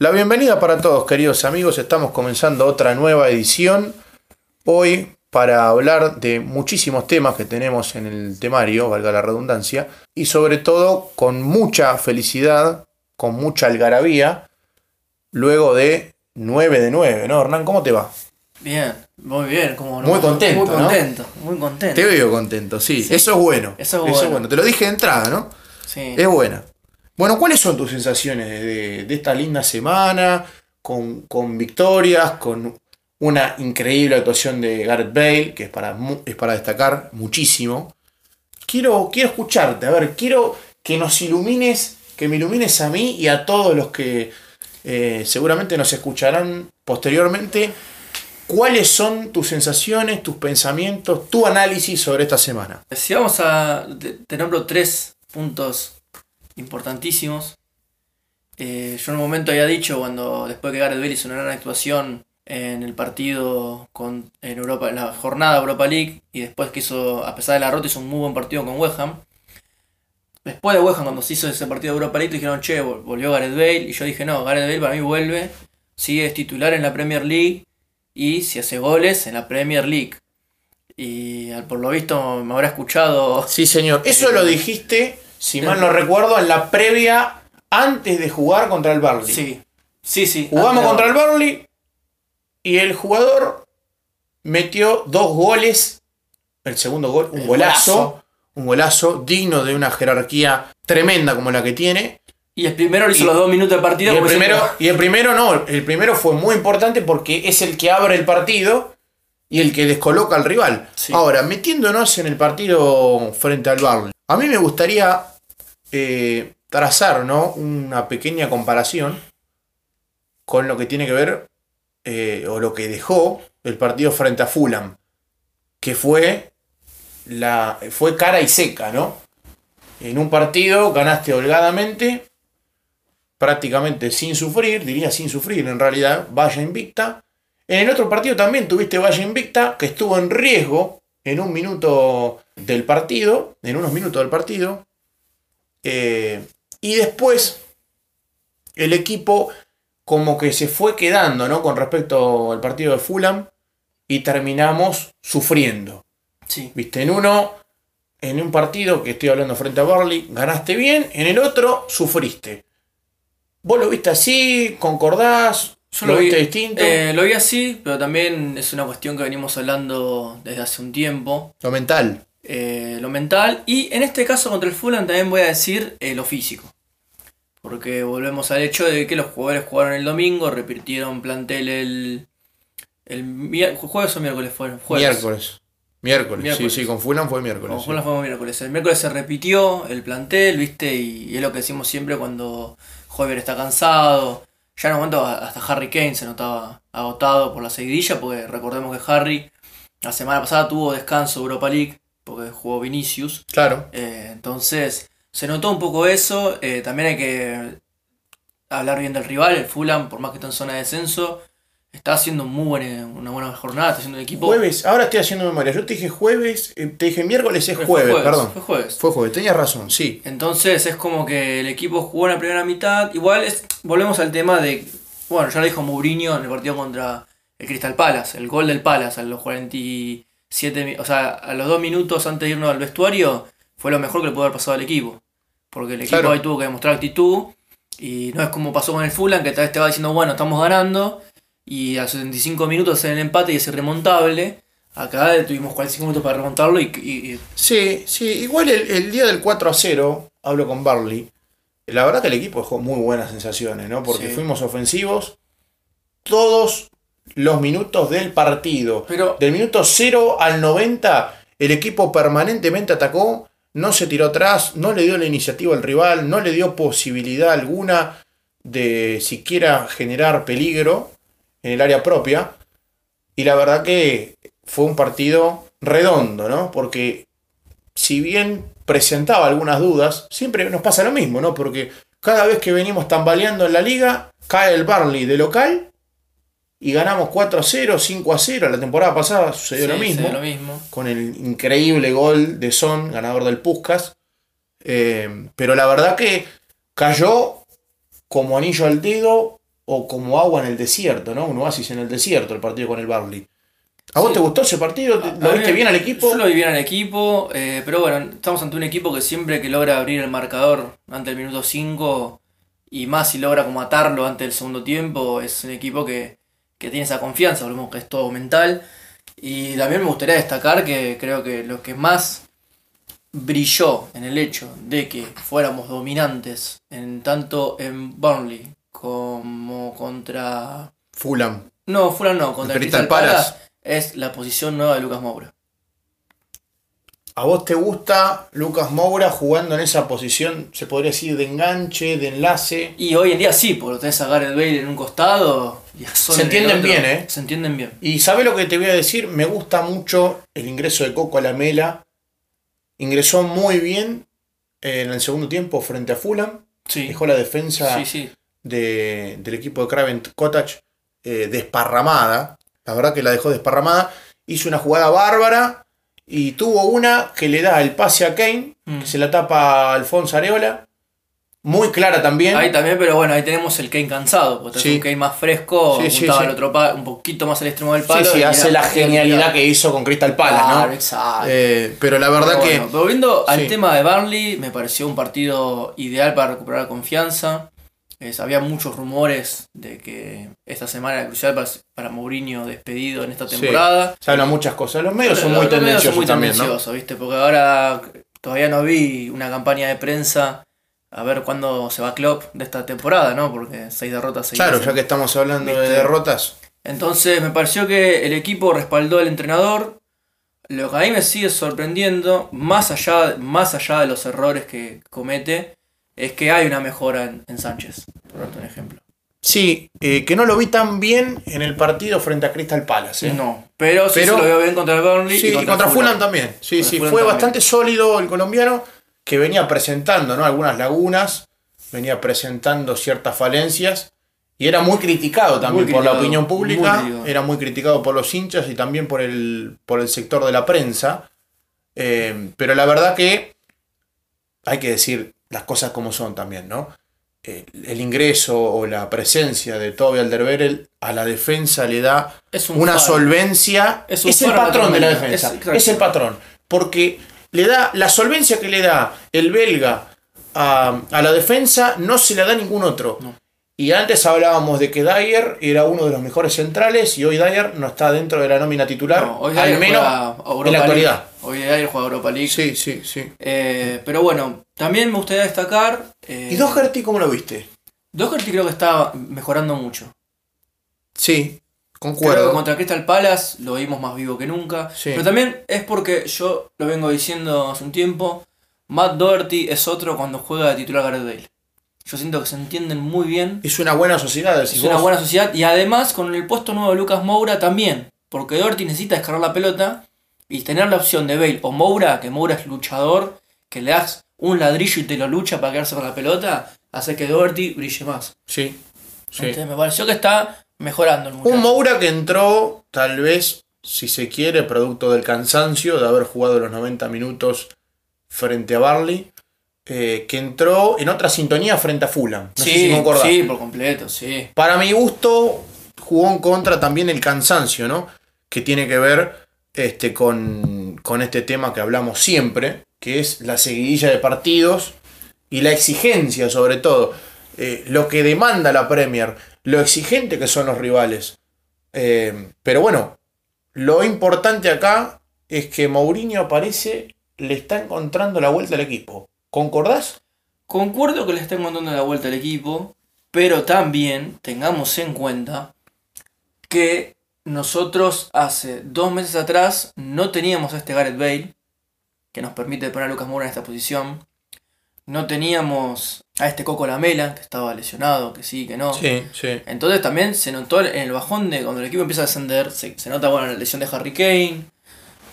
La bienvenida para todos, queridos amigos. Estamos comenzando otra nueva edición. Hoy para hablar de muchísimos temas que tenemos en el temario, valga la redundancia, y sobre todo con mucha felicidad, con mucha algarabía, luego de 9 de 9, ¿no? Hernán, ¿cómo te va? Bien, muy bien. Como Muy contento, Muy ¿no? contento, muy contento. Te veo contento, sí. Eso es bueno. Eso es bueno. Te lo dije de entrada, ¿no? Sí. Es buena. Bueno, ¿cuáles son tus sensaciones de, esta linda semana? Con, con victorias, con una increíble actuación de Gareth Bale, que es para, es para destacar muchísimo. Quiero, quiero escucharte, a ver, quiero que nos ilumines, que me ilumines a mí y a todos los que eh, seguramente nos escucharán posteriormente. ¿Cuáles son tus sensaciones, tus pensamientos, tu análisis sobre esta semana? Si vamos a. Te, te nombro tres puntos importantísimos. Eh, yo en un momento había dicho, cuando después que Gareth Bale hizo una gran actuación en el partido con, en Europa, en la jornada Europa League, y después que hizo, a pesar de la derrota, hizo un muy buen partido con West Ham. Después de West Ham, cuando se hizo ese partido de Europa League, dijeron, che, vol- volvió Gareth Bale, y yo dije, no, Gareth Bale para mí vuelve, sigue es titular en la Premier League, y si hace goles en la Premier League. Y al- por lo visto me habrá escuchado Sí, señor. Eso Eh, lo dijiste, si mal no recuerdo, en la previa antes de jugar contra el Burnley. Sí, sí, sí. Jugamos contra el Burnley y el jugador metió dos goles. El segundo gol, un El golazo. golazo. Un golazo digno de una jerarquía tremenda como la que tiene. Y el primero hizo Y- los dos minutos de Y partido. el, porque primero, siempre- y el primero no, el primero fue muy importante porque es el que abre el partido y el que descoloca al rival. Sí. Ahora, metiéndonos en el partido frente al Burnley, a mí me gustaría eh, trazar ¿no? una pequeña comparación con lo que tiene que ver eh, o lo que dejó el partido frente a Fulham, que fue, la, fue cara y seca, ¿no? En un partido ganaste holgadamente, prácticamente sin sufrir, diría sin sufrir en realidad, valla invicta. En el otro partido también tuviste valla invicta, que estuvo en riesgo en un minuto del partido, en unos minutos del partido. Eh, y después el equipo como que se fue quedando, ¿no? Con respecto al partido de Fulham y terminamos sufriendo. Sí. Viste, en uno, en un partido que estoy hablando frente a Barley, ganaste bien, en el otro sufriste. ¿Vos lo viste así? ¿Concordás? ¿Lo, vi- viste distinto? Eh, lo vi así, pero también es una cuestión que venimos hablando desde hace un tiempo. Lo mental. eh, lo mental. Y en este caso contra el Fulham también voy a decir eh, lo físico. Porque volvemos al hecho de que los jugadores jugaron el domingo, repitieron plantel el, el jueves o miércoles fueron. Jueves. Miércoles. Miércoles. Miércoles. Sí, sí, con Fulham fue miércoles. Con sí. Fulham fue miércoles. El miércoles se repitió el plantel, ¿viste? Y, y es lo que decimos siempre cuando Hoyer está cansado. Ya en un momento hasta Harry Kane se notaba agotado por la seguidilla, porque recordemos que Harry la semana pasada tuvo descanso de Europa League, porque jugó Vinicius. Claro. Eh, entonces, se notó un poco eso. Eh, también hay que hablar bien del rival, el Fulham, por más que está en zona de descenso. Está haciendo muy buena, una buena jornada, está haciendo un equipo. Jueves, ahora estoy haciendo memoria. Yo te dije jueves, eh, te dije miércoles, es jueves, perdón. Fue jueves. Fue jueves, tenías razón, sí. Entonces es como que el equipo jugó en la primera mitad. Igual es, volvemos al tema de. Bueno, ya lo dijo Mourinho en el partido contra el Crystal Palace. El gol del Palace a los 47. mi- O sea, a los dos minutos antes de irnos al vestuario. Fue lo mejor que le pudo haber pasado al equipo. Porque el equipo Claro. ahí tuvo que demostrar actitud. Y no es como pasó con el Fulham, que tal vez te va diciendo, bueno, estamos ganando. Y a los 75 minutos hacen el empate y es irremontable. Acá tuvimos 45 minutos para remontarlo y, y- y Sí, sí, igual el, el día del 4 a 0, hablo con Barley. La verdad que el equipo dejó muy buenas sensaciones, ¿no? Porque Sí. fuimos ofensivos todos los minutos del partido. Pero Del minuto 0 al 90, el equipo permanentemente atacó, no se tiró atrás, no le dio la iniciativa al rival, no le dio posibilidad alguna de siquiera generar peligro en el área propia. Y la verdad que fue un partido redondo, ¿no? Porque si bien presentaba algunas dudas, siempre nos pasa lo mismo, ¿no? Porque cada vez que venimos tambaleando en la liga, cae el Barley de local y ganamos 4 a 0, 5 a 0. La temporada pasada sucedió sí, lo mismo sí, lo mismo. con el increíble gol de Son, ganador del Puskas. Eh, pero la verdad que cayó como anillo al dedo o como agua en el desierto, ¿no? Un oasis en el desierto, el partido con el Barley. ¿A vos te gustó ese partido? ¿Lo viste bien al equipo? Yo lo vi bien al equipo, eh, pero bueno, estamos ante un equipo que siempre que logra abrir el marcador ante el minuto 5 y más si logra como atarlo ante el segundo tiempo, es un equipo que, que tiene esa confianza, volvemos que es todo mental. Y también me gustaría destacar que creo que lo que más brilló en el hecho de que fuéramos dominantes en tanto en Burnley como contra Fulham. No, Fulham no, contra Crystal Crystal Palace. Palace es la posición nueva de Lucas Moura. ¿A vos te gusta Lucas Moura jugando en esa posición, se podría decir, de enganche, de enlace? Y hoy en día sí, porque tenés a Gareth Bale en un costado y a Son Se en el entienden bien, ¿eh? Se entienden bien. Y ¿sabe lo que te voy a decir? Me gusta mucho el ingreso de Coco a la Mela. Ingresó muy bien eh, en el segundo tiempo frente a Fulham. Sí, Dejó la defensa sí, sí. De- del equipo de Craven Cottage eh, desparramada. La verdad que la dejó desparramada. Hizo una jugada bárbara y tuvo una que le da el pase a Kane, Mm. que se la tapa a Alfonso Areola. Muy clara también. Ahí también, pero bueno, ahí tenemos el Kane cansado, porque Sí. un Kane más fresco, Sí, sí, sí. otro un poquito más al extremo del Sí, palo. sí, y hace la genialidad que hizo con Crystal Palace, Claro, ¿no? exacto. Eh, pero la verdad Pero que. volviendo al sí. tema de Burnley, me pareció un partido ideal para recuperar la confianza. Es- había muchos rumores de que esta semana era crucial para, para Mourinho despedido en esta Sí. temporada. Se hablan muchas cosas. Los medios son Los- muy los medios tendenciosos son muy también, ¿no? ¿viste? Porque ahora todavía no vi una campaña de prensa a ver cuándo se va Klopp de esta temporada, ¿no? Porque seis derrotas seguidas. Claro, ya que estamos hablando de derrotas. Entonces me pareció que el equipo respaldó al entrenador. Lo que a mí me sigue sorprendiendo, más allá, más allá de los errores que comete, es que hay una mejora en, en Sánchez, por darte un ejemplo. Sí, eh, que no lo vi tan bien en el partido frente a Crystal Palace. ¿eh? No, pero sí Pero- se lo veo bien contra el Burnley. Sí, y contra, Fulham, también. Sí, Contra sí, Fulham fue también. bastante sólido el colombiano que venía presentando ¿no? algunas lagunas, venía presentando ciertas falencias y era muy criticado también Muy por la opinión muy pública, criticado. era muy criticado por los hinchas y también por el, por el sector de la prensa. Eh, pero la verdad que hay que decir las cosas como son también, ¿no? Eh, el ingreso o la presencia de Toby Alderweireld a la defensa le da Es un una faro. solvencia. Es el patrón de la defensa. Es- el patrón. Porque le da la solvencia que le da el belga a, a la defensa, no se la da ningún otro. No. Y antes hablábamos de que Dyer era uno de los mejores centrales y hoy Dyer no está dentro de la nómina titular, No, hoy al Dyer menos en la actualidad. Hoy Dyer juega Europa League. Sí, sí, sí. Eh, pero bueno, también me gustaría destacar. eh, ¿Y Doherty cómo lo viste? Doherty creo que está mejorando mucho. Sí, Creo concuerdo. que contra Crystal Palace lo vimos más vivo que nunca. Sí. Pero también es porque yo lo vengo diciendo hace un tiempo. Matt Doherty es otro cuando juega de titular Gareth Bale. Yo siento que se entienden muy bien. Es una buena sociedad, Es una buena sociedad. Y además con el puesto nuevo de Lucas Moura también. Porque Doherty necesita descargar la pelota. Y tener la opción de Bale o Moura, que Moura es luchador, que le das un ladrillo y te lo lucha para quedarse con la pelota, hace que Doherty brille más. Sí, sí. Entonces me pareció que está mejorando el muchacho. Un Moura que entró, tal vez, si se quiere, producto del cansancio de haber jugado los 90 minutos frente a Barley, eh, que entró en otra sintonía frente a Fulham. No sé si sí, me acordás. sí, por completo, sí. Para mi gusto, jugó en contra también el cansancio, ¿no? Que tiene que ver este, con, con este tema que hablamos siempre, que es la seguidilla de partidos y la exigencia sobre todo. Eh, lo que demanda la Premier, lo exigente que son los rivales. Eh, pero bueno, lo importante acá es que Mourinho parece le está encontrando la vuelta al equipo. ¿Concordás? Concuerdo que le está encontrando la vuelta al equipo, pero también tengamos en cuenta que nosotros hace dos meses atrás no teníamos a este Gareth Bale, que nos permite poner a Lucas Moura en esta posición. No teníamos a este Coco Lamela, que estaba lesionado, que sí, que no. Sí, sí. Entonces también se notó en el bajón de cuando el equipo empieza a descender, se, se nota bueno la lesión de Harry Kane,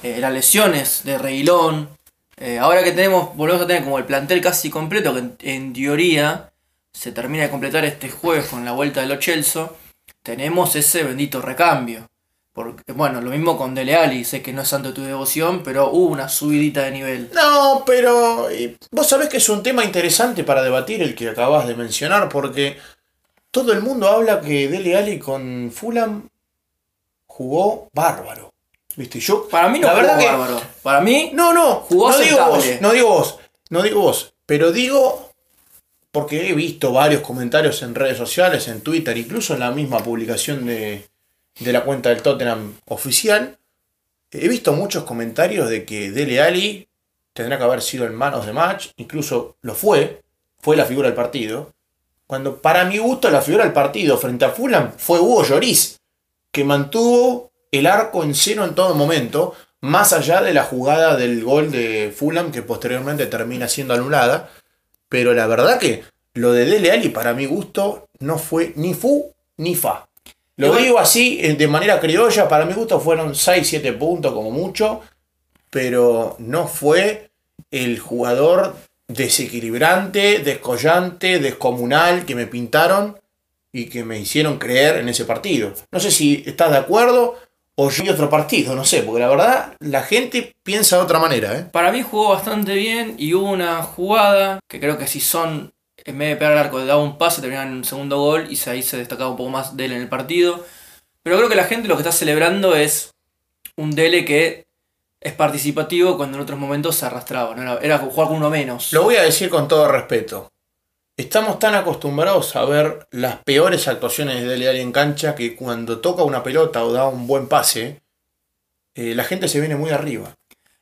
eh, las lesiones de Reguilón. Eh, ahora que tenemos, volvemos a tener como el plantel casi completo, que en, teoría se termina de completar este jueves con la vuelta de los Chelsea, tenemos ese bendito recambio. Porque, bueno, lo mismo con Dele Alli, sé que no es santo tu devoción, pero hubo una subidita de nivel. No, pero vos sabés que es un tema interesante para debatir el que acabas de mencionar, porque todo el mundo habla que Dele Alli con Fulham jugó bárbaro. ¿Viste? Yo, Para mí no la jugó verdad que- bárbaro. Para mí, No, no, Jugó no digo vos, no digo vos, no digo vos, pero digo porque he visto varios comentarios en redes sociales, en Twitter, incluso en la misma publicación de, de la cuenta del Tottenham oficial, he visto muchos comentarios de que Dele Alli tendrá que haber sido el manos de match, incluso lo fue, fue la figura del partido, cuando para mi gusto la figura del partido frente a Fulham fue Hugo Lloris, que mantuvo el arco en cero en todo momento, más allá de la jugada del gol de Fulham que posteriormente termina siendo anulada. Pero la verdad que lo de Dele Alli para mi gusto no fue ni fu ni fa. Lo Igual- digo así eh, de manera criolla, para mi gusto fueron 6-7 puntos como mucho, pero no fue el jugador desequilibrante, descollante, descomunal que me pintaron y que me hicieron creer en ese partido. No sé si estás de acuerdo o yo otro partido, no sé, porque la verdad la gente piensa de otra manera, ¿eh? para mí jugó bastante bien y hubo una jugada que creo que si son, en vez de pegar al arco, le daba un pase, terminaba en un segundo gol y ahí se destacaba un poco más Dele en el partido. Pero creo que la gente lo que está celebrando es un Dele que es participativo cuando en otros momentos se arrastraba. ¿no? Era, era jugar con uno menos. Lo voy a decir con todo respeto. Estamos tan acostumbrados a ver las peores actuaciones de Dele Alli en cancha que cuando toca una pelota o da un buen pase, eh, la gente se viene muy arriba.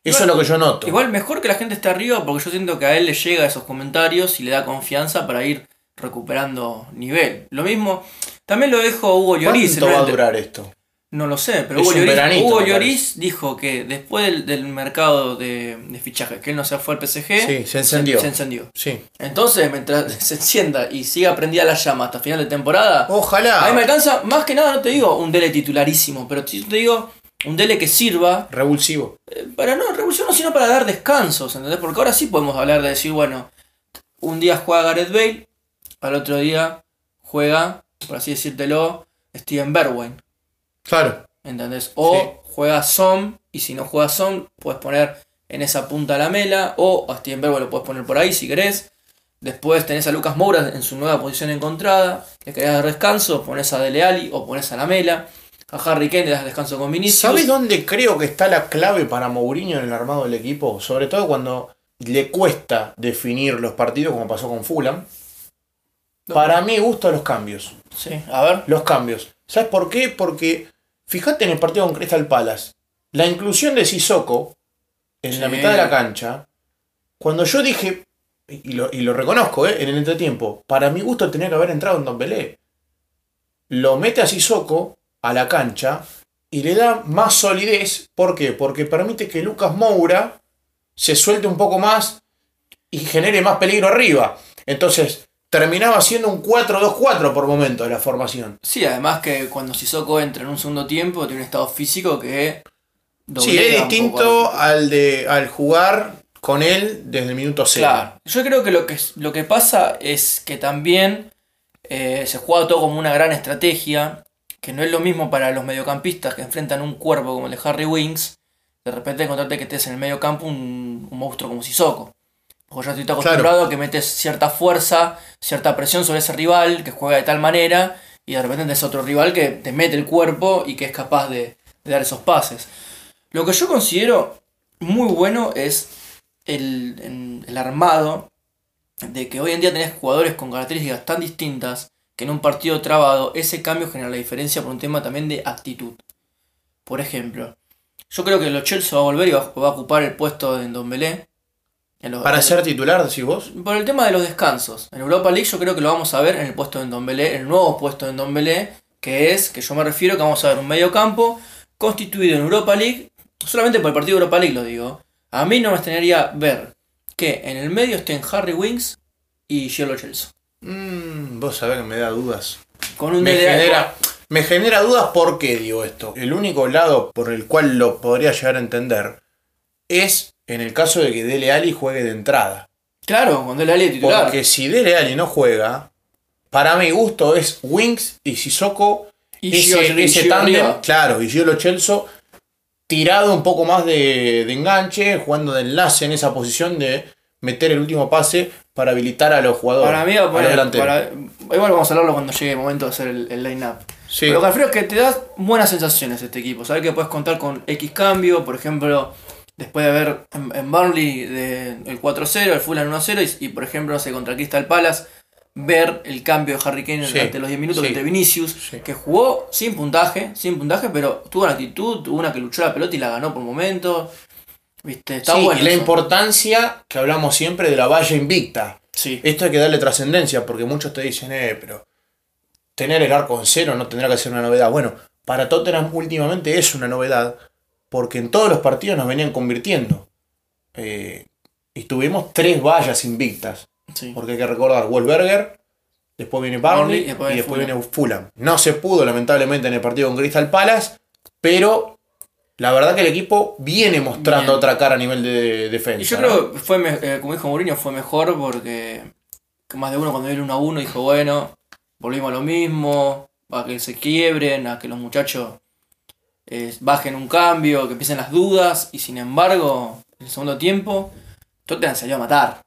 Eso Igual- es lo que yo noto. Igual mejor que la gente esté arriba porque yo siento que a él le llega esos comentarios y le da confianza para ir recuperando nivel. Lo mismo, también lo dijo Hugo Lloris. ¿Cuánto va a durar esto? No lo sé, pero Es Hugo Lloris, veranito, Hugo me Lloris dijo que después del, del mercado de, de fichajes, que él no se fue al PSG, Sí, se encendió. Se, encendió. Sí. Entonces, mientras se encienda y siga prendida la llama hasta final de temporada, Ojalá. a mí me alcanza, más que nada, no te digo un Dele titularísimo, pero sí te digo un Dele que sirva Revulsivo. eh, para no revolución, sino para dar descansos, ¿entendés? Porque ahora sí podemos hablar de decir, bueno, un día juega Gareth Bale, al otro día juega, por así decírtelo, Steven Bergwijn. Claro. ¿Entendés? O Sí. juega Som, y si no juega Som, puedes poner en esa punta la mela, o a Steven Bergwijn lo puedes poner por ahí si querés. Después tenés a Lucas Moura en su nueva posición encontrada, le querés dar descanso, pones a Dele Alli o pones a la mela. A Harry Kane le das descanso con Vinicius. ¿Sabes dónde creo que está la clave para Mourinho en el armado del equipo? Sobre todo cuando le cuesta definir los partidos, como pasó con Fulham. Para mí gusto los cambios. Sí, a ver. Los cambios. ¿Sabes por qué? Porque fíjate en el partido con Crystal Palace. La inclusión de Sissoko en la mitad de la cancha. Cuando yo dije, y lo, y lo reconozco, ¿eh? en el entretiempo, para mi gusto tenía que haber entrado en Don Belé. Lo mete a Sissoko a la cancha y le da más solidez. ¿Por qué? Porque permite que Lucas Moura se suelte un poco más y genere más peligro arriba. Entonces, terminaba siendo un 4-2-4 por momento de la formación. Sí, además que cuando Sissoko entra en un segundo tiempo, tiene un estado físico que. Sí, es distinto al- de al jugar con él desde el minuto cero. Claro. Yo creo que lo que, lo que pasa es que también eh, se juega todo como una gran estrategia, que no es lo mismo para los mediocampistas que enfrentan un cuerpo como el de Harry Winks, de repente encontrarte que estés en el medio campo un, un monstruo como Sissoko. Porque yo estoy acostumbrado a que metes cierta fuerza, cierta presión sobre ese rival, que juega de tal manera, y de repente tenés otro rival que te mete el cuerpo y que es capaz de, de dar esos pases. Lo que yo considero muy bueno es el, armado de que hoy en día tenés jugadores con características tan distintas que en un partido trabado ese cambio genera la diferencia por un tema también de actitud. Por ejemplo, yo creo que Lo Chelsea va a volver y va, va a ocupar el puesto de Ndombele. Los- Para ser titular, decís vos. por el tema de los descansos. En Europa League yo creo que lo vamos a ver en el puesto de Ndombele, el nuevo puesto de Ndombele, que es, que yo me refiero que vamos a ver un medio campo constituido en Europa League, solamente por el partido de Europa League lo digo. A mí no me extrañaría ver que en el medio estén Harry Winks y Giorgio Chelsea. Mm, vos sabés que me da dudas. Con un Me genera, me genera dudas por qué digo esto. El único lado por el cual lo podría llegar a entender es en el caso de que Dele Alli juegue de entrada. Claro, con Dele Alli titular. Porque si Dele Alli no juega, para mi gusto es Winks y Sissoko y ese, Gio- tándem, claro, y Giolo Chelso tirado un poco más de, de enganche, jugando de enlace en esa posición de meter el último pase para habilitar a los jugadores. Para mí, bueno, para- igual vamos a hablarlo cuando llegue el momento de hacer el, el line-up. Sí. Pero lo que refiero es que te da buenas sensaciones este equipo. Saber que puedes contar con X cambio, por ejemplo, después de ver en, en Burnley de, el 4-0, el Fulham 1-0, y, y, por ejemplo, no sé, contra Crystal Palace, ver el cambio de Harry Kane Sí, durante los 10 minutos sí. entre Vinicius, Sí. que jugó sin puntaje, sin puntaje, pero tuvo una actitud, tuvo una que luchó la pelota y la ganó por momentos. Viste, está bueno. y la eso. importancia que hablamos siempre de la valla invicta. Sí. Esto hay que darle trascendencia, porque muchos te dicen, eh, pero tener el arco en cero no tendrá que ser una novedad. Bueno, para Tottenham últimamente es una novedad, porque en todos los partidos nos venían convirtiendo. Eh, y tuvimos tres vallas invictas, sí. porque hay que recordar, Wolberger, después viene Barney y después después, viene viene Fulham. No se pudo, lamentablemente, en el partido con Crystal Palace, pero la verdad que el equipo viene mostrando Bien. otra cara a nivel de defensa. Y yo ¿no? creo que fue, eh, como dijo Mourinho, fue mejor porque que más de uno cuando vio el 1 a 1 dijo, bueno, volvimos a lo mismo, a que se quiebren, a que los muchachos eh, bajen un cambio, que empiecen las dudas, y sin embargo, en el segundo tiempo, Tottenham salió a matar.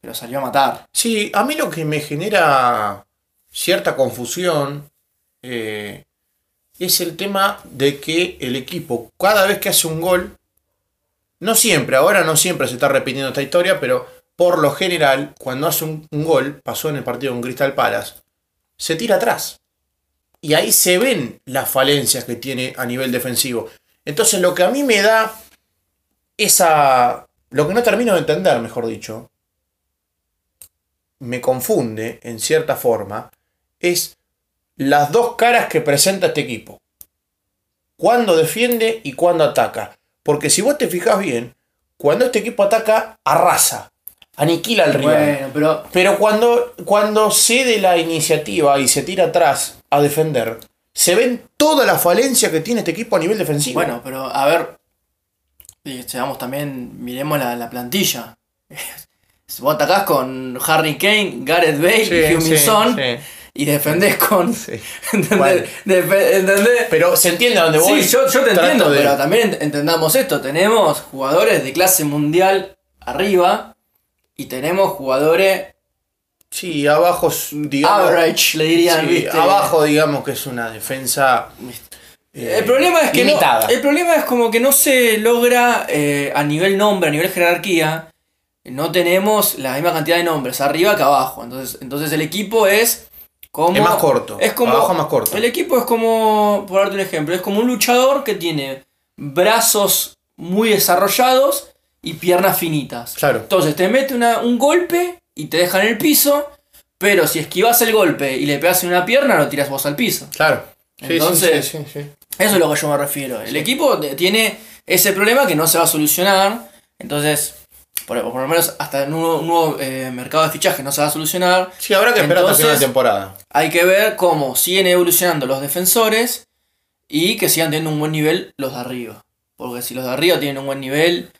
Pero salió a matar. Sí, a mí lo que me genera cierta confusión eh, es el tema de que el equipo, cada vez que hace un gol, no siempre, ahora no siempre se está repitiendo esta historia, pero por lo general, cuando hace un, un gol, pasó en el partido con Crystal Palace, se tira atrás. Y ahí se ven las falencias que tiene a nivel defensivo. Entonces lo que a mí me da esa... Lo que no termino de entender, mejor dicho, me confunde en cierta forma es las dos caras que presenta este equipo. Cuando defiende y cuando ataca. Porque si vos te fijas bien, cuando este equipo ataca, arrasa, aniquila al rival. Bueno, pero Pero cuando, cuando cede la iniciativa y se tira atrás a defender, se ven toda la falencia que tiene este equipo a nivel defensivo. Bueno, pero a ver, y seamos también, miremos la, la plantilla. Vos atacás con Harry Kane, Gareth Bale Sí, y sí, Son sí, y defendés con. sí. ¿Entendés? Bueno. Defe- ¿entendés? Pero se entiende a dónde voy. Sí, yo, yo te entiendo, de- pero también ent- entendamos esto. Tenemos jugadores de clase mundial arriba y tenemos jugadores Sí, abajo, digamos. average, le dirían. Abajo, digamos que es una defensa. eh, El problema es que no, limitada. el problema es como que no se logra eh, a nivel nombre, a nivel jerarquía, no tenemos la misma cantidad de nombres arriba que abajo. Entonces, entonces el equipo es como Es más corto, Es como abajo es más corto. El equipo es como, por darte un ejemplo, es como un luchador que tiene brazos muy desarrollados y piernas finitas. Claro. Entonces te mete una- un golpe y te deja en el piso, pero si esquivas el golpe y le pegas en una pierna, lo tiras vos al piso. Claro. Sí, Entonces- sí, sí, sí. Eso es lo que yo me refiero. El equipo tiene ese problema que no se va a solucionar. Entonces, por, por lo menos hasta en un nuevo, nuevo, eh, mercado de fichaje no se va a solucionar. Sí, habrá que esperar hasta final de temporada. Hay que ver cómo siguen evolucionando los defensores y que sigan teniendo un buen nivel los de arriba. Porque si los de arriba tienen un buen nivel,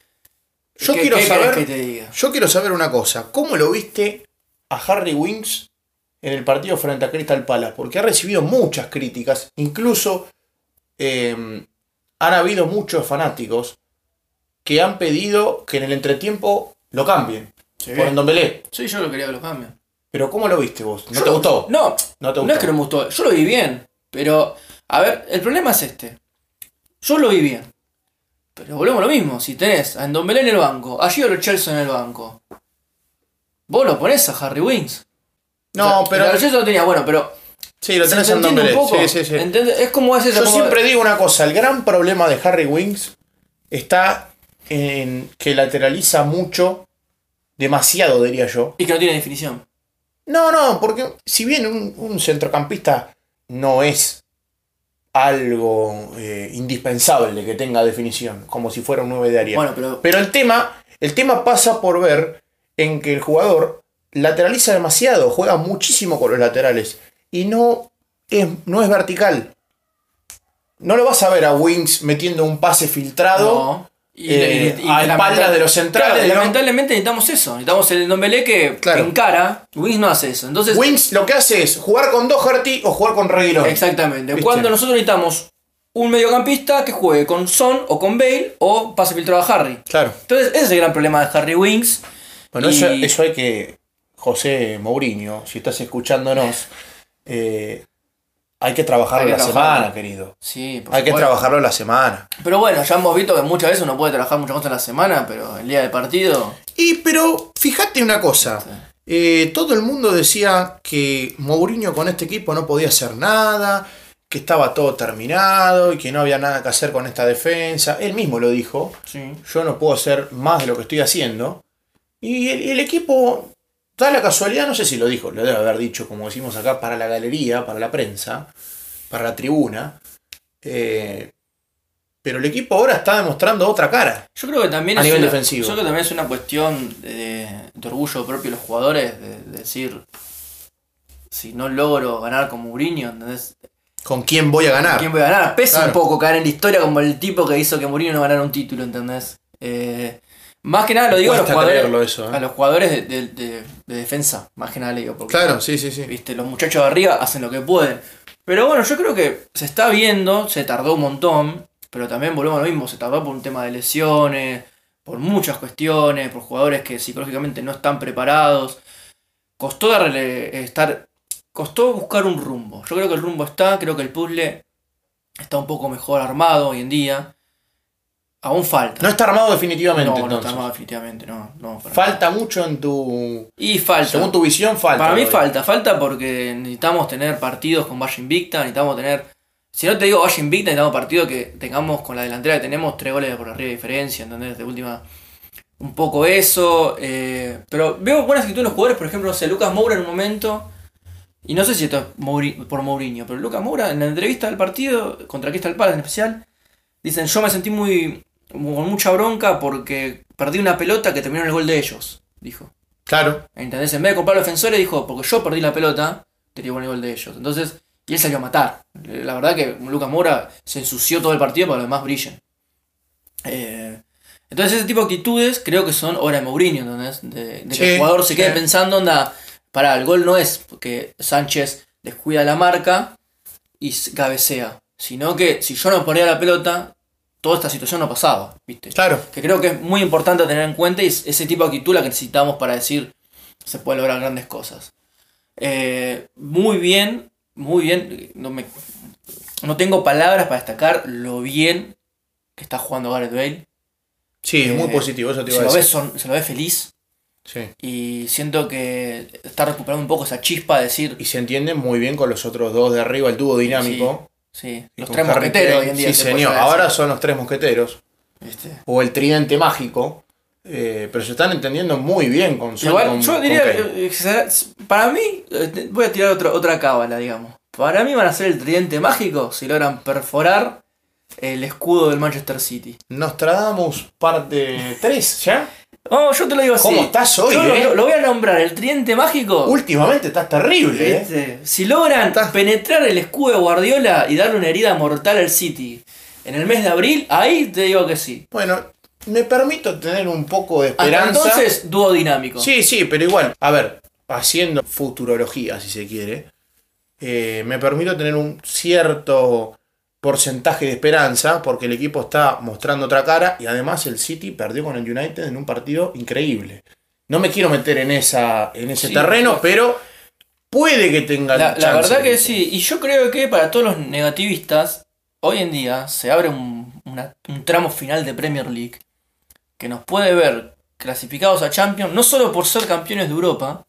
Yo ¿qué- quiero saber. que te diga? Yo quiero saber una cosa. ¿Cómo lo viste a Harry Winks en el partido frente a Crystal Palace? Porque ha recibido muchas críticas. Incluso eh, han habido muchos fanáticos que han pedido que en el entretiempo lo cambien. Sí. Por Ndombele. Sí, yo lo quería que lo cambien. Pero ¿cómo lo viste vos? ¿No Yo- te gustó? No, No te No gustó. es que no me gustó, yo lo vi bien. Pero, a ver, el problema es este. Yo lo vi bien. Pero volvemos a lo mismo. Si tenés a Ndombele en el banco, a Gio Chelsea en el banco, vos lo ponés a Harry Wings. No, O sea, pero. Chelsea lo tenía bueno, pero. Sí, lo ¿se tenés te en entiende Ndombele. un poco? Sí, sí, sí. Es como ese. Yo siempre digo una cosa, el gran problema de Harry Winks está en que lateraliza mucho, demasiado diría yo. Y que no tiene definición. No, no, porque si bien un, un centrocampista no es algo eh, indispensable que tenga definición, como si fuera un 9 de área. Bueno, pero. Pero el tema, el tema pasa por ver en que el jugador lateraliza demasiado, juega muchísimo con los laterales y no es, no es vertical. No lo vas a ver a Wings metiendo un pase filtrado. No. Eh, a lamenta- espaldas de los centrales, Claro, lamentablemente necesitamos eso. Necesitamos el Ndombele que Claro. encara. Wings no hace eso. Entonces, Wings lo que hace es jugar con Doherty o jugar con Reguilón. Exactamente. ¿Viste? Cuando nosotros necesitamos un mediocampista que juegue con Son o con Bale o pase filtrado a Harry. Claro. Entonces, ese es el gran problema de Harry Winks. Bueno, Y- eso, eso hay que. José Mourinho, si estás escuchándonos, eh, hay que trabajarlo Hay que la trabajarlo. semana, querido. Sí, por Hay que supuesto. trabajarlo la semana. Pero bueno, ya hemos visto que muchas veces uno puede trabajar muchas cosas en la semana, pero el día del partido. Y pero fíjate una cosa. eh, todo el mundo decía que Mourinho con este equipo no podía hacer nada, que estaba todo terminado y que no había nada que hacer con esta defensa. Él mismo lo dijo. Sí. Yo no puedo hacer más de lo que estoy haciendo. Y el, el equipo, da la casualidad, no sé si lo dijo, lo debe haber dicho, como decimos acá, para la galería, para la prensa, para la tribuna. Eh, pero el equipo ahora está demostrando otra cara. Yo creo que también A es nivel una, defensivo. Yo creo que también es una cuestión de, de orgullo propio de los jugadores, de, de decir, si no logro ganar con Mourinho, ¿entendés? ¿Con quién voy a ganar? ¿Quién voy a ganar? Pesa Claro. un poco caer en la historia como el tipo que hizo que Mourinho no ganara un título, ¿entendés? Eh, más que nada lo digo a los jugadores, eso, ¿eh? a los jugadores de, de- de- de defensa, más que nada le digo, porque Claro, sí, sí, sí. viste, los muchachos de arriba hacen lo que pueden. Pero bueno, yo creo que se está viendo, se tardó un montón, pero también volvemos a lo mismo, se tardó por un tema de lesiones, por muchas cuestiones, por jugadores que psicológicamente no están preparados. Costó darle, estar, costó buscar un rumbo. Yo creo que el rumbo está, creo que el puzzle está un poco mejor armado hoy en día. Aún falta. No está armado definitivamente no, no está armado definitivamente, no, Falta mucho en tu. Y falta. Según tu visión, falta. Para mí falta, falta porque necesitamos tener partidos con Valle Invicta, necesitamos tener. Si no te digo Valle Invicta, necesitamos partidos que tengamos con la delantera que tenemos tres goles por arriba de diferencia, ¿entendés? De última. Un poco eso. eh, pero veo buenas actitudes en los jugadores, por ejemplo, no sé, Lucas Moura en un momento. Y no sé si esto es Mouri- por Mourinho, pero Lucas Moura en la entrevista del partido, contra Crystal Palace en especial, dicen: Yo me sentí muy. Con mucha bronca porque perdí una pelota que terminó en el gol de ellos, dijo. Claro. ¿Entendés? En vez de comprar los defensores, dijo, porque yo perdí la pelota, te llevo el gol de ellos. Entonces, y él salió a matar. La verdad que Lucas Moura se ensució todo el partido para que los demás brillen. Eh, entonces, ese tipo de actitudes creo que son obra de Mourinho, ¿entendés? De, de Sí, que el jugador se quede sí. pensando, onda, para el gol no es porque Sánchez descuida la marca y cabecea, sino que si yo no ponía la pelota, toda esta situación no pasaba, ¿viste? Claro. que creo que es muy importante tener en cuenta y es ese tipo de actitud la que necesitamos para decir se puede lograr grandes cosas. Eh, muy bien, muy bien. No, me, no tengo palabras para destacar lo bien que está jugando Gareth Bale. Sí, es muy Eh, positivo, eso te Se iba a lo, ve decir. son- se lo ve feliz Sí. y siento que está recuperando un poco esa chispa de decir, Y se entiende muy bien con los otros dos de arriba, el dúo dinámico. Sí, los tres mosqueteros hoy en día. Sí, se señor. Ahora son los tres mosqueteros. ¿viste? O el tridente mágico. eh, pero se están entendiendo muy bien con Son- Igual, con- yo diría, eh, para mí, eh, voy a tirar otro- otra cábala, digamos. Para mí van a ser el tridente mágico si logran perforar el escudo del Manchester City. Nostradamus parte 3, ¿ya? Oh, yo te lo digo así. ¿Cómo estás hoy, Yo lo- eh? lo, lo voy a nombrar, el tridente mágico. Últimamente estás terrible, ¿eh? ¿viste? Si logran penetrar el escudo de Guardiola y darle una herida mortal al City en el mes de abril, ahí te digo que sí. Bueno, me permito tener un poco de Hasta esperanza. entonces, dúo dinámico. Sí, sí, pero igual, a ver, haciendo futurología, si se quiere, eh, me permito tener un cierto porcentaje de esperanza porque el equipo está mostrando otra cara y además el City perdió con el United en un partido increíble. No me quiero meter en, esa, en ese Sí, terreno, pero puede que tenga La, verdad que sí, y yo creo que para todos los negativistas, hoy en día se abre un, una- un tramo final de Premier League que nos puede ver clasificados a Champions, no solo por ser campeones de Europa,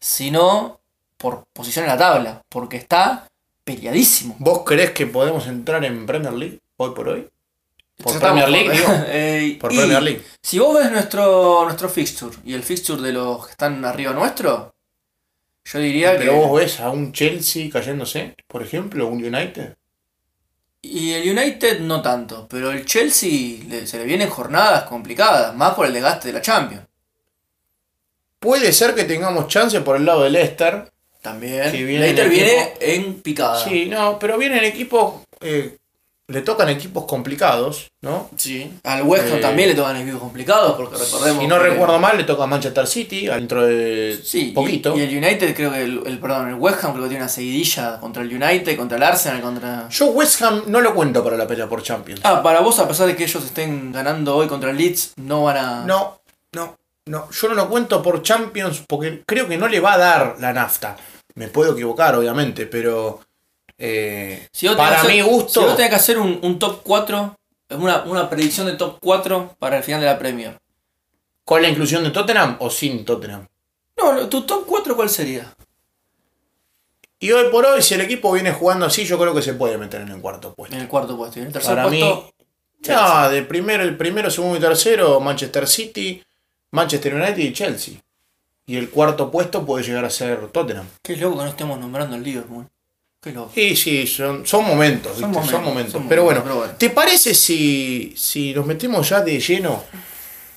sino por posición en la tabla, porque está peleadísimo. ¿Vos creés que podemos entrar en Premier League hoy por hoy? Por Premier League, digo. Eh, Por y Premier League. Si vos ves nuestro, nuestro fixture y el fixture de los que están arriba nuestro, yo diría que... Pero vos ves a un Chelsea cayéndose, por ejemplo, un United. Y el United no tanto, pero el Chelsea le- se le vienen jornadas complicadas, más por el desgaste de la Champions. Puede ser que tengamos chance por el lado del Leicester. También. Que viene Leicester el viene en picada. Sí, no, pero vienen equipos. eh, le tocan equipos complicados, ¿no? Sí. Al West Ham Eh, también le tocan equipos complicados, porque recordemos. Si no que- recuerdo mal, le toca a Manchester City dentro de Sí, y- poquito. Y, el United creo que el, el- perdón, el West Ham creo que tiene una seguidilla contra el United, contra el Arsenal, contra. Yo West Ham no lo cuento para la pelea por Champions. Ah, para vos, a pesar de que ellos estén ganando hoy contra el Leeds, no van a. No, no. no, yo no lo cuento por Champions porque creo que no le va a dar la nafta. Me puedo equivocar, obviamente, pero eh, Si para que mi hacer- gusto. Si vos tenés que hacer un, un top 4, una, una predicción de top 4 para el final de la Premier. ¿Con la inclusión de Tottenham o sin Tottenham? No, tu top 4 ¿cuál sería? Y hoy por hoy, si el equipo viene jugando así, yo creo que se puede meter en el cuarto puesto. En el cuarto puesto. Y en el tercer Para mí, no, de primero, el primero, segundo y tercero, Manchester City, Manchester United y Chelsea. Y el cuarto puesto puede llegar a ser Tottenham. qué loco que no estemos nombrando el Liverpool. Qué loco. Y sí, son, son momentos, Son ¿viste? Son momentos, momentos. son pero, momentos, bueno, pero bueno. ¿te parece si, si nos metemos ya de lleno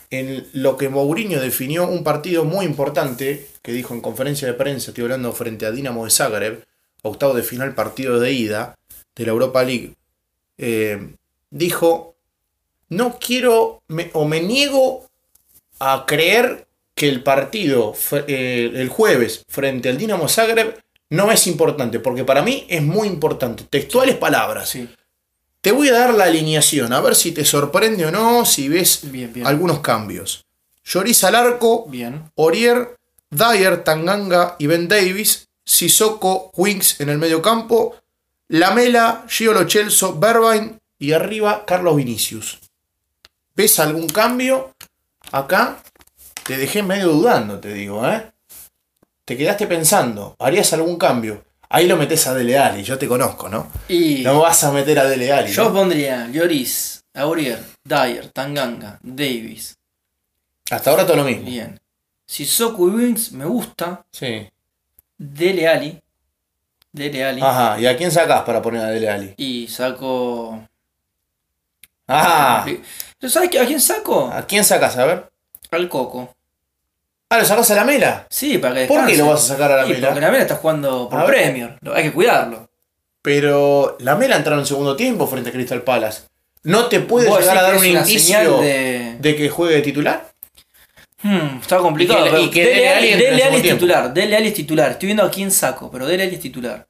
en lo que Mourinho definió un partido muy importante que dijo en conferencia de prensa, estoy hablando frente a Dinamo de Zagreb, octavo de final partido de ida de la Europa League? Eh, dijo, no quiero me- o me niego a creer que el partido eh, el jueves frente al Dinamo Zagreb no es importante, porque para mí es muy importante. Textuales palabras. Sí, Te voy a dar la alineación, a ver si te sorprende o no, si ves bien, bien. algunos cambios. Lloris al arco, Bien. Orier, Dyer, Tanganga y Ben Davis, Sissoko, Wings en el medio campo, Lamela, Giolo Chelso, Berbain y arriba Carlos Vinicius. ¿Ves algún cambio? Acá te dejé medio dudando, te digo, ¿eh? Te quedaste pensando, ¿harías algún cambio? Ahí lo metes a Dele Alli, yo te conozco, ¿no? Y No vas a meter a Dele Alli. yo ¿no? pondría Lloris, Aurier, Dyer, Tanganga, Davis. Hasta ahora todo lo mismo. Bien. Sissoko y Wings me gusta. Sí. Dele Ali. Dele Ali. Ajá, ¿y a quién sacás para poner a Dele Alli? Y saco. Ah, ¿Sabes a quién saco? ¿a quién sacás? A ver. Al Coco. Ah, ¿lo sacás a la Mela? Sí, para que ¿Por qué lo vas a sacar a la Sí, Mela? Porque la Mela está jugando A por ver. Premier. Lo- Hay que cuidarlo. Pero la Mela entró en el segundo tiempo frente a Crystal Palace. ¿No te puede ¿Vos llegar a decís dar que un es una indicio señal de... de... que juegue de titular? Hmm, está complicado. Y que- pero y que Dele Dele Alli- Alli entre en el Dele Alli es tiempo. titular. Dele Alli es titular. Estoy viendo a quién saco, pero Dele Alli es titular.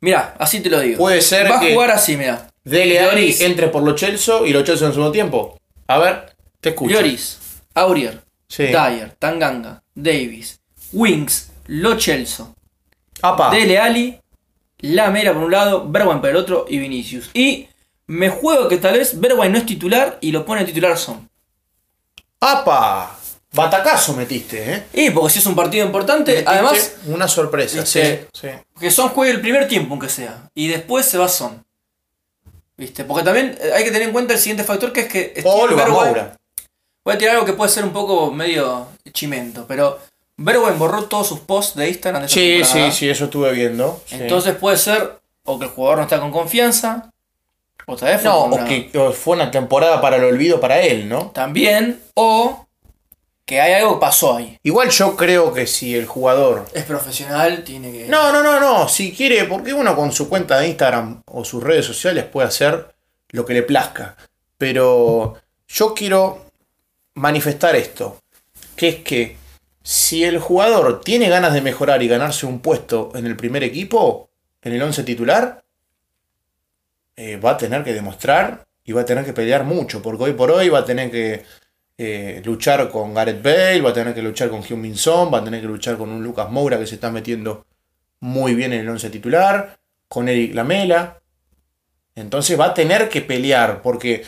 Mira, así te lo digo. Puede ser Va a jugar así, mira. Dele Alli Lloris. entre por los Chelsea y los Chelsea en el segundo tiempo. A ver, te escucho. Lloris, Aurier, Sí. Dyer, Tanganga, Davis, Wings, Lo Celso, Apa. Dele Ali, La Mera por un lado, Bergwijn por el otro y Vinicius. Y me juego que tal vez Bergwijn no es titular y lo pone titular Son. Apa. Batacazo metiste, ¿eh? Y porque si es un partido importante, Metiste además Una sorpresa, Este, sí, sí. que Son juegue el primer tiempo aunque sea. Y después se va Son. ¿Viste? Porque también hay que tener en cuenta el siguiente factor que es que O Bergwijn-. Voy a tirar algo que puede ser un poco medio chimento, pero Bergwijn borró todos sus posts de Instagram de Sí, temporada. sí, sí, eso estuve viendo. sí. Entonces puede ser o que el jugador no está con confianza, otra vez fue No, o que o fue una temporada para el olvido para él, ¿no? también, o que hay algo que pasó ahí. Igual yo creo que si el jugador... Es profesional, tiene que... No, no, no, no, si quiere, porque uno con su cuenta de Instagram o sus redes sociales puede hacer lo que le plazca. Pero yo quiero manifestar esto, que es que si el jugador tiene ganas de mejorar y ganarse un puesto en el primer equipo, en el 11 titular, eh, va a tener que demostrar y va a tener que pelear mucho, porque hoy por hoy va a tener que eh, luchar con Gareth Bale, va a tener que luchar con Hyun Min va a tener que luchar con un Lucas Moura que se está metiendo muy bien en el 11 titular, con Eric Lamela. Entonces va a tener que pelear, porque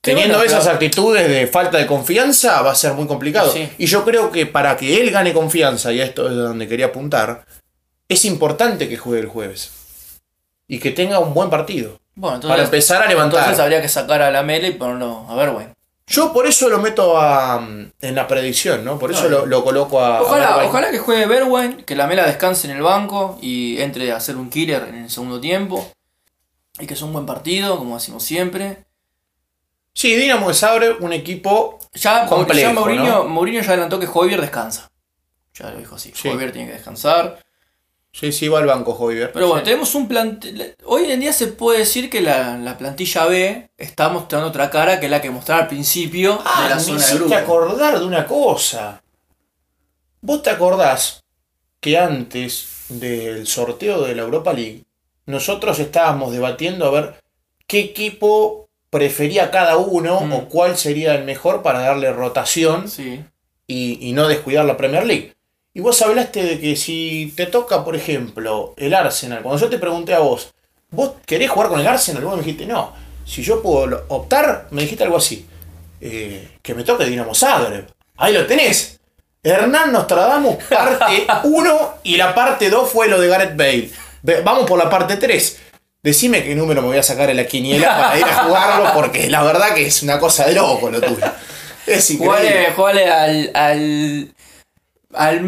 teniendo bueno, esas actitudes de falta de confianza va a ser muy complicado. Sí. Y yo creo que para que él gane confianza, y esto es donde quería apuntar, es importante que juegue el jueves. Y que tenga un buen partido. Bueno, entonces, Para empezar a levantar. entonces habría que sacar a la Mele y ponerlo a Bergwijn. Yo por eso lo meto a, en la predicción, ¿no? Por eso lo, lo coloco a. Ojalá, que juegue Bergwijn, que la Mela descanse en el banco y entre a hacer un killer en el segundo tiempo. Y que es un buen partido, como decimos siempre. Sí, Dinamo de Zagreb, un equipo. Ya, Complejo, ya Mourinho, ¿no? Mourinho ya adelantó que Jovier descansa. Ya lo dijo así. Sí. Jovier tiene que descansar. Sí, sí, va al banco, Javier. Pero bueno, Sí. tenemos un plantel. Hoy en día se puede decir que la, la plantilla B está mostrando otra cara que la que mostraba al principio de Ah, la me zona de grupo. acordar de una cosa. ¿Vos te acordás que antes del sorteo de la Europa League, nosotros estábamos debatiendo a ver qué equipo prefería cada uno Mm. o cuál sería el mejor para darle rotación Sí. y, y no descuidar la Premier League. Y vos hablaste de que si te toca, por ejemplo, el Arsenal, cuando yo te pregunté a vos, ¿vos querés jugar con el Arsenal? Vos me dijiste, no, si yo puedo optar, me dijiste algo así, eh, que me toque Dinamo Zagreb. Ahí lo tenés. Hernán Nostradamus, parte 1 y la parte 2 fue lo de Gareth Bale. Vamos por la parte 3. Decime qué número me voy a sacar en la quiniela para ir a jugarlo, porque la verdad que es una cosa de loco lo tuyo. Es increíble. Jugale, jugale al, al, al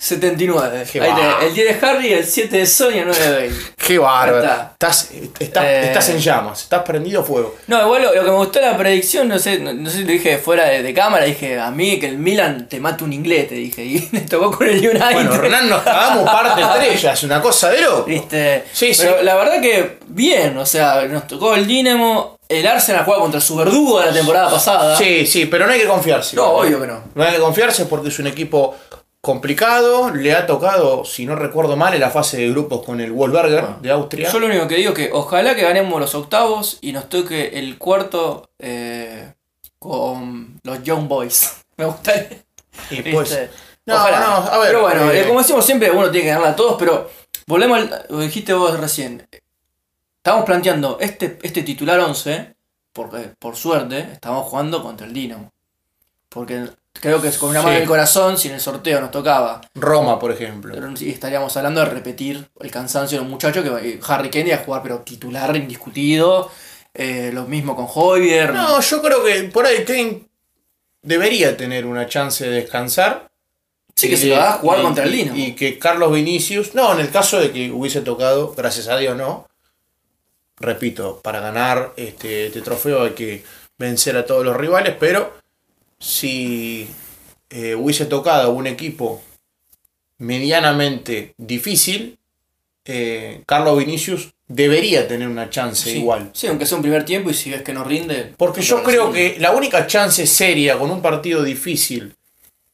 1079. Qué Ahí tenés, el 10 de Harry el 7 de Sonia, 9 de Bale. Qué bárbaro. Está. Estás, estás, Eh. estás en llamas, estás prendido fuego. No, igual lo, lo que me gustó de la predicción, no sé, no, no sé si lo dije fuera de, de cámara, dije a mí que el Milan te mata un inglés, te dije, y me tocó con el United. Bueno, Hernán Nostradamus parte 3, ya es una cosa de loco. ¿Viste? Sí, Pero sí. la verdad que bien, o sea, nos tocó el Dinamo, el Arsenal juega contra su verdugo de la temporada pasada. Sí, sí, pero no hay que confiarse. No, obvio que no. No hay que confiarse porque es un equipo complicado. Le ha tocado, si no recuerdo mal, en la fase de grupos con el Wolfsberger de Austria. Yo lo único que digo es que ojalá que ganemos los octavos y nos toque el cuarto eh, con los Young Boys. Me gustaría. Y pues, ¿viste? no, Ojalá. no, a ver, Pero bueno, eh, eh, como decimos siempre, uno tiene que ganarla a todos, pero volvemos al. Lo dijiste vos recién. Estamos planteando este, este titular 11, porque por suerte estamos jugando contra el Dinamo. Porque creo que es con una mano Sí. en el corazón, si en el sorteo nos tocaba, Roma, por ejemplo. pero estaríamos hablando de repetir el cansancio de los muchachos, que eh, Harry Kane iba a jugar, pero titular indiscutido. eh, lo mismo con Hoyer. No, yo creo que por ahí Kane debería tener una chance de descansar. sí, que se lo va a jugar y- contra el Dinamo. Y que Carlos Vinicius, no, en el caso de que hubiese tocado, gracias a Dios no. Repito, para ganar este, este trofeo hay que vencer a todos los rivales, pero si eh, hubiese tocado un equipo medianamente difícil, eh, Carlos Vinicius debería tener una chance Sí. igual. Sí, aunque sea un primer tiempo y si ves que no rinde. Porque yo creo que la única chance seria con un partido difícil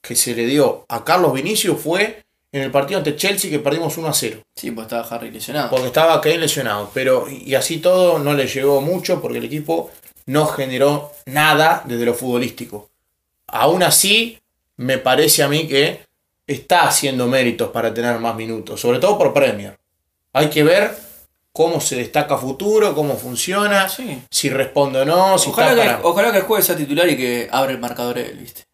que se le dio a Carlos Vinicius fue en el partido ante Chelsea que perdimos 1 a 0. Sí, pues estaba Harry lesionado. Porque estaba Kane lesionado. Pero y así todo no le llegó mucho porque el equipo no generó nada desde lo futbolístico. Aún así, me parece a mí que está haciendo méritos para tener más minutos. Sobre todo por Premier. Hay que ver cómo se destaca futuro, cómo funciona, Sí. si responde o no, si Ojalá está que, para- ojalá que el jueves sea titular y que abre el marcador él, ¿viste?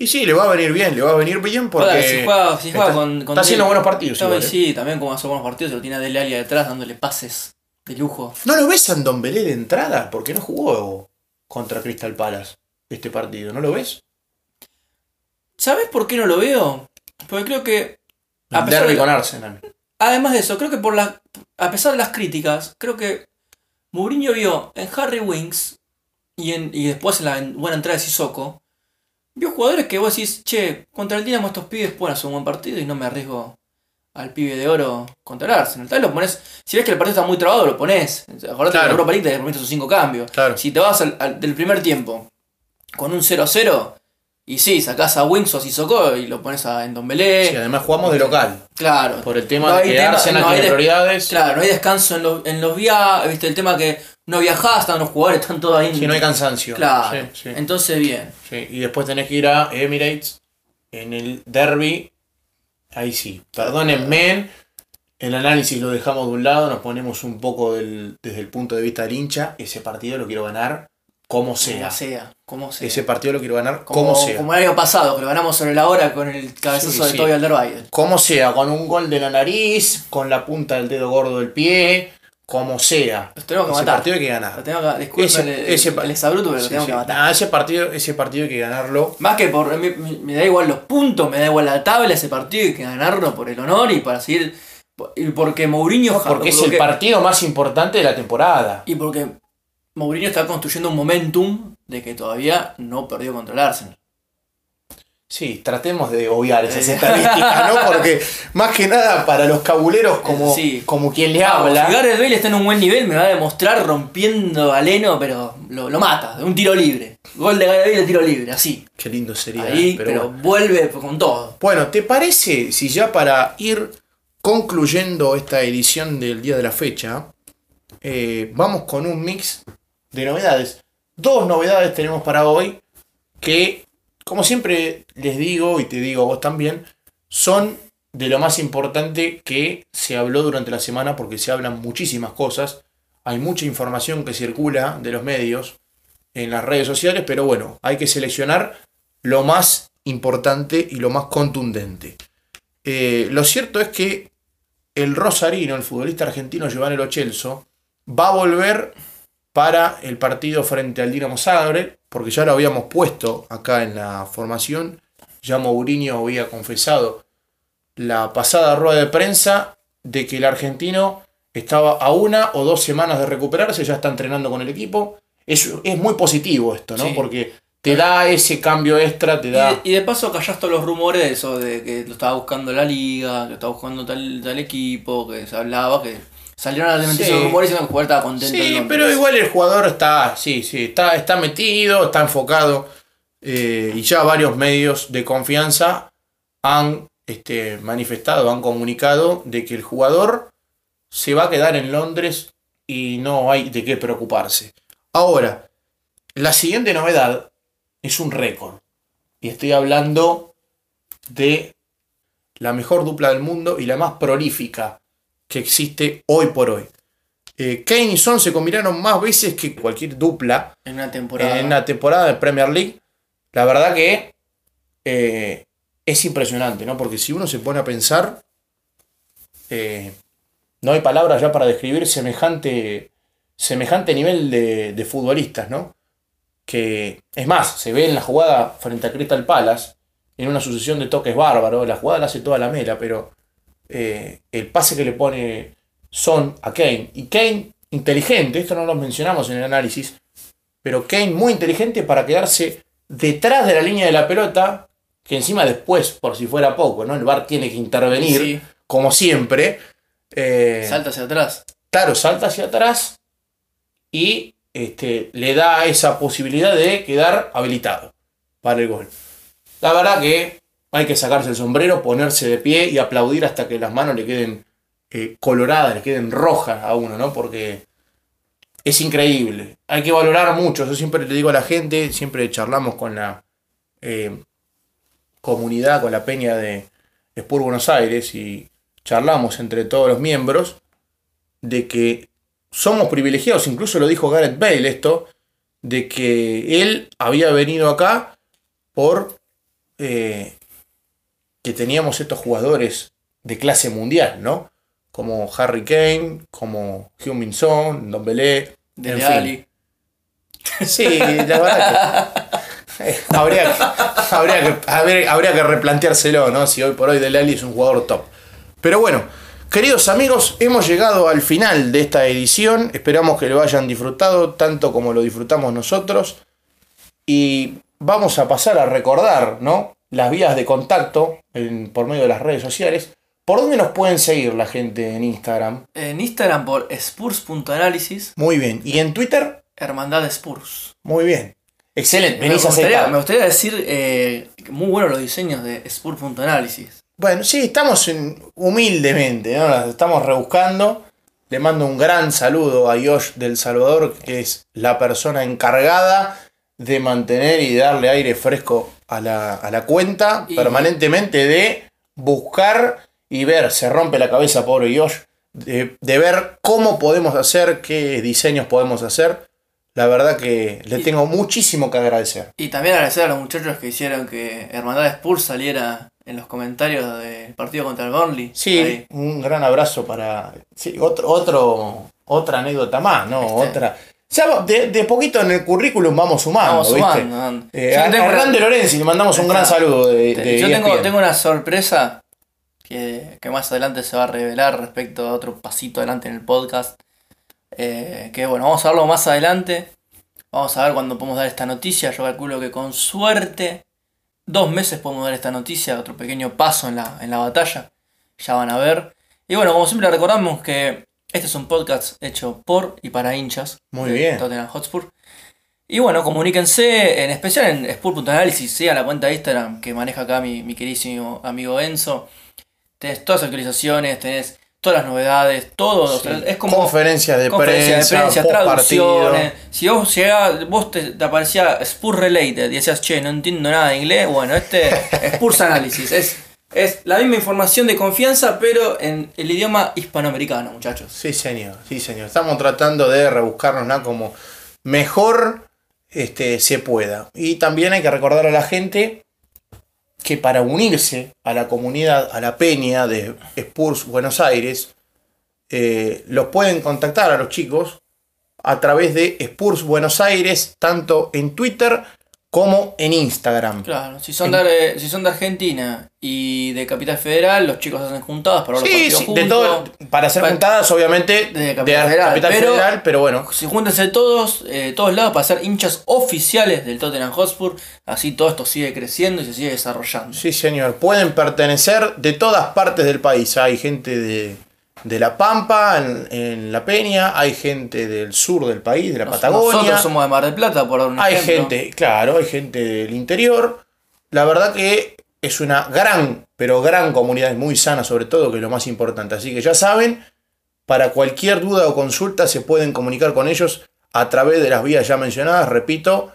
Y sí, le va a venir bien, le va a venir bien porque Ahora, si juega, si juega está, con, con está haciendo buenos partidos. Igual, ¿eh? Sí, también como hace buenos partidos, se lo tiene a Dele Alli detrás dándole pases de lujo. ¿No lo ves a Ndombele de entrada? Porque no jugó contra Crystal Palace este partido, ¿no lo ves? ¿Sabes por qué no lo veo? Porque creo que, A pesar de- con Arsenal. además de eso, creo que por la, a pesar de las críticas, creo que Mourinho vio en Harry Winks y, en, y después en la buena entrada de Sissoko, vio jugadores que vos decís, che, contra el Dinamo estos pibes pueden hacer un buen partido y no me arriesgo al pibe de oro contra el Arsenal. Tal vez lo pones, si ves que el partido está muy trabado, lo pones. Acordate Claro. que en Europa League te permite sus cinco cambios. Claro. Si te vas al, al- del primer tiempo con un 0-0, y sí, sacás a Winks o a Sissoko y lo pones a Endombele. Sí, además jugamos de local. Claro. Por el tema No de que tema- Arsenal no tiene de- prioridades. Claro, no hay descanso en los, en los viajes, viste, el tema que no viajás, están los jugadores, están todos ahí. Si no hay cansancio. Claro. Sí, sí, Entonces, bien. sí. Y después tenés que ir a Emirates en el derby. Ahí sí. Perdónenme. El análisis lo dejamos de un lado, nos ponemos un poco del- desde el punto de vista del hincha. Ese partido lo quiero ganar como sea. Como sea, como sea. Ese partido lo quiero ganar como, como, sea. como el año pasado, que lo ganamos sobre la hora con el cabezazo Sí, de sí. Toby Alderweireld. Como sea, con un gol de la nariz, con la punta del dedo gordo del pie, como sea. Los tenemos que ese matar. partido hay que Lo ganar. tenemos que, disculpen Ese- el, ese el exabruto, pero Sí, lo tenemos que matar. Nah, ese, partido, ese partido hay que ganarlo. Más que por. Me, da igual los puntos, me da igual la tabla, ese partido hay que ganarlo por el honor y para seguir. Y porque Mourinho. Porque es el porque- partido más importante de la temporada. Y porque Mourinho está construyendo un momentum de que todavía no perdió contra el Arsenal. Sí, tratemos de obviar esas Eh. estadísticas, ¿no? Porque más que nada para los cabuleros como, Sí. como quien le Vamos, si habla. Gareth Bale está en un buen nivel, me va a demostrar rompiendo a Leno, pero lo, lo mata, de un tiro libre. Gol de Gareth Bale tiro libre, así. Qué lindo sería. Ahí, ¿eh? pero, Pero, bueno. vuelve con todo. Bueno, ¿te parece si ya para ir concluyendo esta edición del día de la fecha, eh, vamos con un mix de novedades? Dos novedades tenemos para hoy que como siempre les digo y te digo a vos también, son de lo más importante que se habló durante la semana porque se hablan muchísimas cosas. Hay mucha información que circula de los medios en las redes sociales, pero bueno, hay que seleccionar lo más importante y lo más contundente. Eh, lo cierto es que el Rosarino, el futbolista argentino Giovanni Lo Celso, va a volver para el partido frente al Dinamo Zagreb, porque ya lo habíamos puesto acá en la formación. Ya Mourinho había confesado la pasada rueda de prensa de que el argentino estaba a una o dos semanas de recuperarse, ya está entrenando con el equipo. Es, es muy positivo esto, ¿no? Sí. Porque te da ese cambio extra, te Y da... de, y de paso callás todos los rumores de eso, de que lo estaba buscando la liga, que lo estaba buscando tal, tal equipo, que se hablaba, que salieron a desmentir Sí. esos rumores diciendo que el jugador estaba contento. en Sí, pero igual el jugador está, sí, sí, está, está metido, está enfocado. eh, y ya varios medios de confianza han este, manifestado, han comunicado de que el jugador se va a quedar en Londres y no hay de qué preocuparse. Ahora, la siguiente novedad es un récord. Y estoy hablando de la mejor dupla del mundo y la más prolífica que existe hoy por hoy. Eh, Kane y Son se combinaron más veces que cualquier dupla En una temporada. en una temporada de Premier League. La verdad que eh, es impresionante, ¿no? Porque si uno se pone a pensar, eh, no hay palabras ya para describir semejante, semejante nivel de, de futbolistas, ¿no? Que, es más, se ve en la jugada frente a Crystal Palace, en una sucesión de toques bárbaros, la jugada la hace toda la mela, pero eh, el pase que le pone Son a Kane, y Kane inteligente, esto no lo mencionamos en el análisis, pero Kane muy inteligente para quedarse detrás de la línea de la pelota, que encima después, por si fuera poco, ¿no? El VAR tiene que intervenir, Sí. como siempre. Eh, Salta hacia atrás. Claro, salta hacia atrás y este, le da esa posibilidad de quedar habilitado para el gol. La verdad que hay que sacarse el sombrero, ponerse de pie y aplaudir hasta que las manos le queden eh, coloradas, le queden rojas a uno, ¿no? Porque es increíble. Hay que valorar mucho. Yo siempre le digo a la gente, siempre charlamos con la eh, comunidad, con la peña de Spur Buenos Aires y charlamos entre todos los miembros de que somos privilegiados, incluso lo dijo Gareth Bale esto, de que él había venido acá por eh, que teníamos estos jugadores de clase mundial, ¿no? Como Harry Kane, como Heung-Min Son, Don Belé, De en Ali. Sí, la verdad que, eh, habría, que- habría, que, habría, habría que replanteárselo, ¿no? Si hoy por hoy Dele Alli es un jugador top. Pero bueno, queridos amigos, hemos llegado al final de esta edición. Esperamos que lo hayan disfrutado tanto como lo disfrutamos nosotros. Y vamos a pasar a recordar, ¿no? Las vías de contacto en- por medio de las redes sociales. ¿Por dónde nos pueden seguir la gente en Instagram? En Instagram por spurs.análisis, Muy bien. ¿Y en Twitter? Hermandad Spurs. Muy bien. Excelente. Me Venís a gustaría, me gustaría decir eh, que muy buenos los diseños de spurs.análisis. Bueno, sí, estamos en- humildemente, ¿no? Las estamos rebuscando. Le mando un gran saludo a Yosh del Salvador, que es la persona encargada de mantener y darle aire fresco a la, a la cuenta, Y- permanentemente de buscar y ver, se rompe la cabeza, pobre Yosh, de, de ver cómo podemos hacer, qué diseños podemos hacer. La verdad que le Y- tengo muchísimo que agradecer. Y también agradecer a los muchachos que hicieron que Hermandad Spurs saliera en los comentarios del partido contra el Burnley. Sí, Ahí. un gran abrazo para. Sí, otro, otro, otra anécdota más, ¿no? Este. Otra. Ya de, de poquito en el currículum vamos sumando, Vamos ¿viste? sumando. Eh, a, tengo a una- Hernán de Lorenzi le mandamos un Está. gran saludo de, de Yo tengo, ESPN. tengo una sorpresa que, que más adelante se va a revelar respecto a otro pasito adelante en el podcast. Eh, que bueno, vamos a verlo más adelante. Vamos a ver cuándo podemos dar esta noticia. Yo calculo que con suerte, dos meses podemos dar esta noticia, otro pequeño paso en la, en la batalla. Ya van a ver. Y bueno, como siempre recordamos que este es un podcast hecho por y para hinchas. Muy de bien. Tottenham Hotspur. Y bueno, comuníquense, en especial en Spur.análisis, sigan la cuenta de Instagram que maneja acá mi, mi queridísimo amigo Enzo. Tenés todas las actualizaciones, tenés todas las novedades, todo. Sí. es como Conferencias de conferencias prensa, traducciones. Si vos llegabas, vos te, te aparecía Spurs Related y decías, che, no entiendo nada de inglés, bueno, este es Spurs Analysis. Es, es la misma información de confianza, pero en el idioma hispanoamericano, muchachos. Sí, señor, sí, señor. Estamos tratando de rebuscarnos ¿no? como mejor este, se pueda. Y también hay que recordar a la gente que para unirse a la comunidad, a la peña de Spurs Buenos Aires, eh, los pueden contactar a los chicos a través de Spurs Buenos Aires, tanto en Twitter como en Instagram. Claro, si son, de, si son de Argentina y de Capital Federal, los chicos hacen juntadas para los Sí, partidos sí, juntos. de todo, para hacer Para- juntadas, obviamente, de de Capital Capital, Federal, pero- Federal, pero bueno, Si júntense todos, eh, todos lados para ser hinchas oficiales del Tottenham Hotspur, así todo esto sigue creciendo y se sigue desarrollando. Sí, señor. Pueden pertenecer de todas partes del país. Hay gente de, de La Pampa, en, en La Peña, hay gente del sur del país, de la Nos- Patagonia. Nosotros somos de Mar del Plata, por un Hay ejemplo. gente, claro, hay gente del interior. La verdad que es una gran, pero gran comunidad, muy sana sobre todo, que es lo más importante. Así que ya saben, para cualquier duda o consulta se pueden comunicar con ellos a través de las vías ya mencionadas, repito,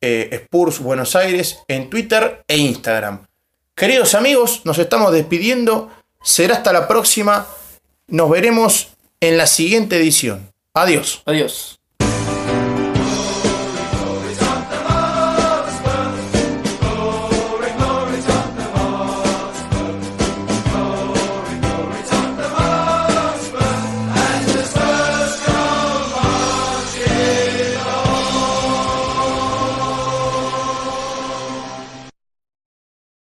eh, Spurs Buenos Aires en Twitter e Instagram. Queridos amigos, nos estamos despidiendo. Será hasta la próxima. Nos veremos en la siguiente edición. Adiós. Adiós.